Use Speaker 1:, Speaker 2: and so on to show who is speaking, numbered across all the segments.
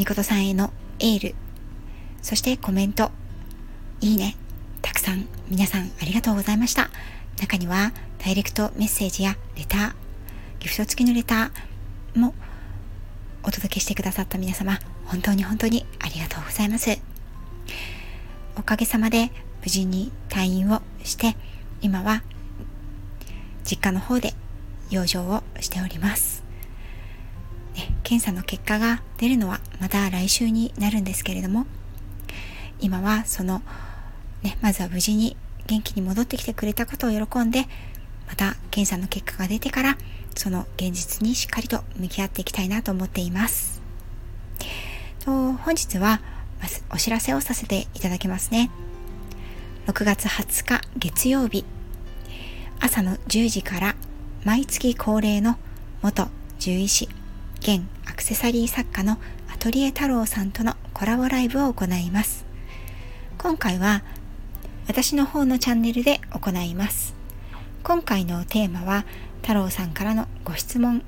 Speaker 1: みことさんへのエール、そしてコメント、いいね、たくさん皆さんありがとうございました。中にはダイレクトメッセージやレター、ギフト付きのレターもお届けしてくださった皆様、本当に本当にありがとうございます。おかげさまで無事に退院をして、今は実家の方で養生をしております。検査の結果が出るのはまた来週になるんですけれども今はその、ね、まずは無事に元気に戻ってきてくれたことを喜んでまた検査の結果が出てからその現実にしっかりと向き合っていきたいなと思っています。と本日はまずお知らせをさせていただきますね。6月20日月曜日朝の10時から毎月恒例の元獣医師現クセサリー作家のアトリエ太郎さんとのコラボライブを行います。今回は私の方のチャンネルで行います。今回のテーマは太郎さんからのご質問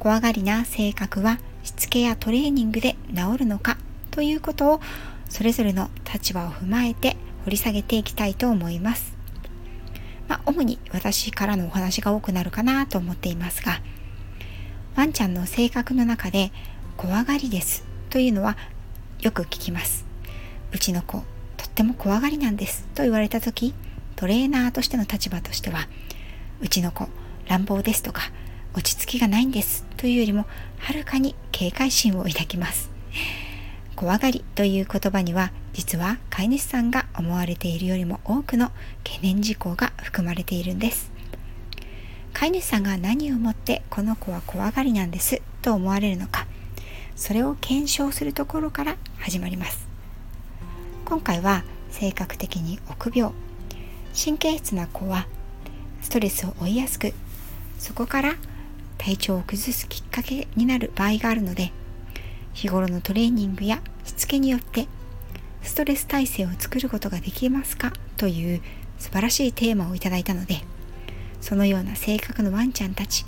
Speaker 1: 怖がりな性格はしつけやトレーニングで治るのか？ということをそれぞれの立場を踏まえて掘り下げていきたいと思います。まあ、主に私からのお話が多くなるかなと思っていますが、ワンちゃんの性格の中で怖がりですというのはよく聞きます。うちの子、とっても怖がりなんですと言われた時、トレーナーとしての立場としては、うちの子、乱暴ですとか、落ち着きがないんですというよりも、はるかに警戒心を抱きます。怖がりという言葉には、実は飼い主さんが思われているよりも多くの懸念事項が含まれているんです。飼い主さんが何をもってこの子は怖がりなんですと思われるのかそれを検証するところから始まります。今回は性格的に臆病神経質な子はストレスを追いやすくそこから体調を崩すきっかけになる場合があるので日頃のトレーニングやしつけによってストレス耐性を作ることができますかという素晴らしいテーマをいただいたのでそのような性格のワンちゃんたち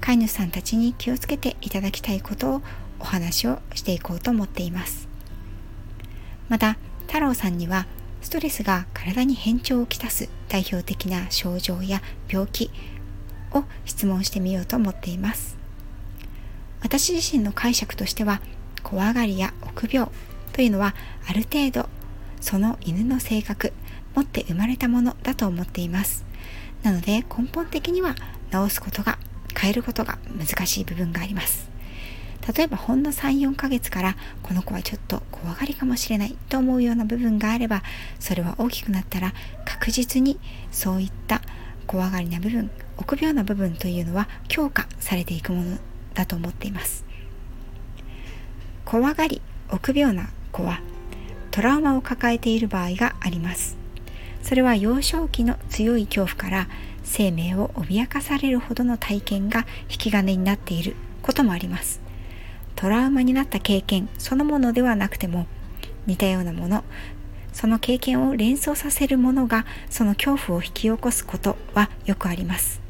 Speaker 1: 飼い主さんたちに気をつけていただきたいことをお話をしていこうと思っています。また太郎さんにはストレスが体に変調をきたす代表的な症状や病気を質問してみようと思っています。私自身の解釈としては怖がりや臆病というのはある程度その犬の性格持って生まれたものだと思っています。なので根本的には直すことが変えることが難しい部分があります。例えばほんの34ヶ月からこの子はちょっと怖がりかもしれないと思うような部分があればそれは大きくなったら確実にそういった怖がりな部分臆病な部分というのは強化されていくものだと思っています。怖がり臆病な子はトラウマを抱えている場合があります。それは幼少期の強い恐怖から生命を脅かされるほどの体験が引き金になっていることもあります。トラウマになった経験そのものではなくても似たようなものその経験を連想させるものがその恐怖を引き起こすことはよくあります。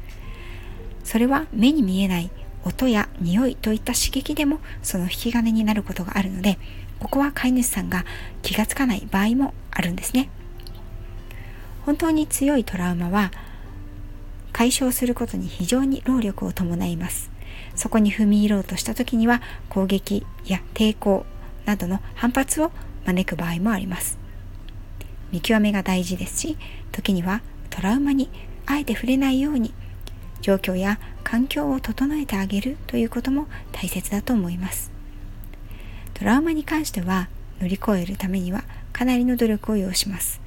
Speaker 1: それは目に見えない音や匂いといった刺激でもその引き金になることがあるのでここは飼い主さんが気がつかない場合もあるんですね。本当に強いトラウマは解消することに非常に労力を伴います。そこに踏み入ろうとした時には攻撃や抵抗などの反発を招く場合もあります。見極めが大事ですし、時にはトラウマにあえて触れないように状況や環境を整えてあげるということも大切だと思います。トラウマに関しては乗り越えるためにはかなりの努力を要します。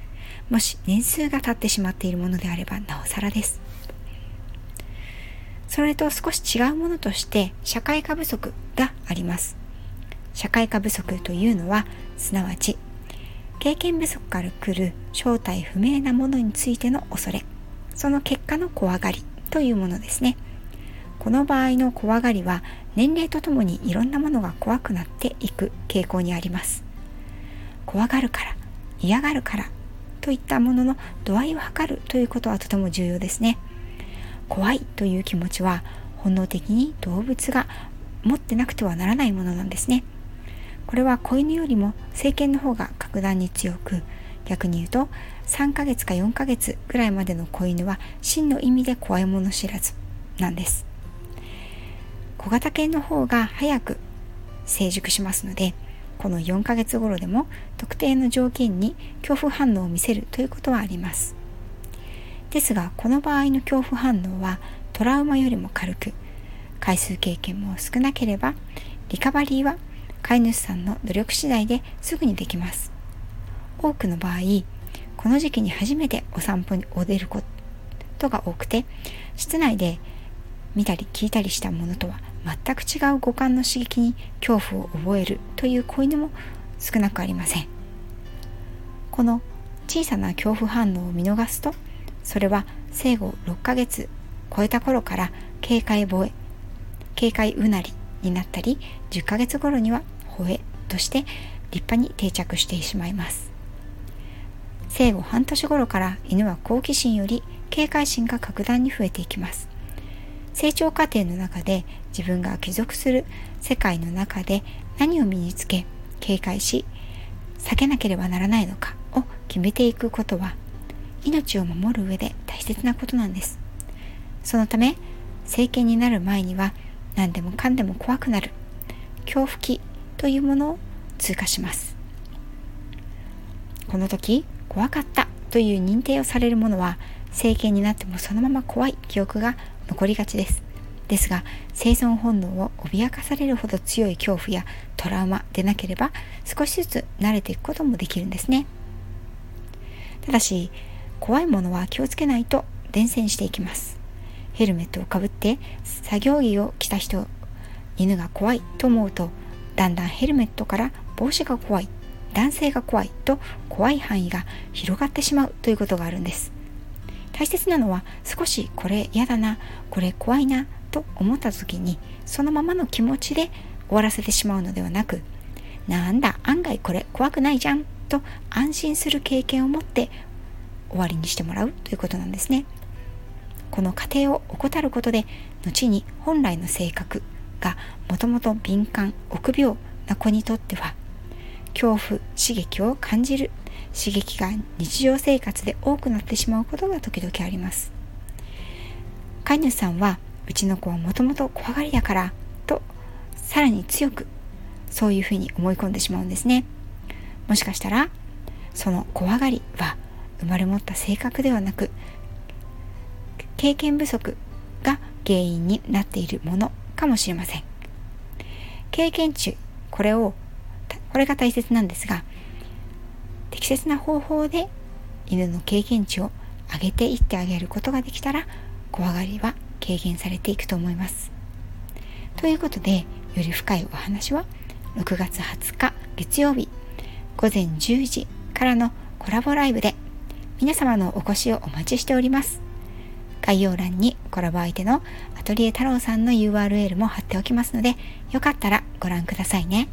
Speaker 1: もし年数が経ってしまっているものであればなおさらです。それと少し違うものとして社会科不足があります。社会科不足というのはすなわち経験不足から来る正体不明なものについての恐れその結果の怖がりというものですねこの場合の怖がりは年齢とともにいろんなものが怖くなっていく傾向にあります怖がるから嫌がるからといったものの度合いを測るということはとても重要ですね。怖いという気持ちは本能的に動物が持ってなくてはならないものなんですね。これは子犬よりも成犬の方が格段に強く逆に言うと3ヶ月か4ヶ月ぐらいまでの子犬は真の意味で怖いもの知らずなんです。小型犬の方が早く成熟しますのでこの4ヶ月頃でも特定の条件に恐怖反応を見せるということはあります。ですがこの場合の恐怖反応はトラウマよりも軽く回数経験も少なければリカバリーは飼い主さんの努力次第ですぐにできます。多くの場合この時期に初めてお散歩にお出ることが多くて室内で見たり聞いたりしたものとは全く違う五感の刺激に恐怖を覚えるという子犬も少なくありません。この小さな恐怖反応を見逃すとそれは生後6ヶ月超えた頃から警戒吠え警戒うなりになったり10ヶ月頃には吠えとして立派に定着してしまいます。生後半年頃から犬は好奇心より警戒心が格段に増えていきます。成長過程の中で自分が帰属する世界の中で何を身につけ警戒し避けなければならないのかを決めていくことは命を守る上で大切なことなんです。そのため政権になる前には何でもかんでも怖くなる恐怖期というものを通過します。この時怖かったという認定をされるものは政権になってもそのまま怖い記憶が残りがちです。ですが生存本能を脅かされるほど強い恐怖やトラウマでなければ少しずつ慣れていくこともできるんですね。ただし怖いものは気をつけないと伝染していきます。ヘルメットをかぶって作業着を着た人犬が怖いと思うとだんだんヘルメットから帽子が怖い。男性が怖いと怖い範囲が広がってしまうということがあるんです。大切なのは少しこれ嫌だなこれ怖いなと思った時にそのままの気持ちで終わらせてしまうのではなくなんだ案外これ怖くないじゃんと安心する経験を持って終わりにしてもらうということなんですね。この過程を怠ることで後に本来の性格がもともと敏感臆病な子にとっては恐怖刺激を感じる刺激が日常生活で多くなってしまうことが時々あります。飼い主さんはうちの子はもともと怖がりだからとさらに強くそういうふうに思い込んでしまうんですね。もしかしたらその怖がりは生まれ持った性格ではなく経験不足が原因になっているものかもしれません。経験値これをこれが大切なんですが適切な方法で犬の経験値を上げていってあげることができたら怖がりは軽減されていくと思います。ということでより深いお話は6月20日月曜日午前10時からのコラボライブで皆様のお越しをお待ちしております。概要欄にコラボ相手のアトリエ太郎さんの URL も貼っておきますのでよかったらご覧くださいね。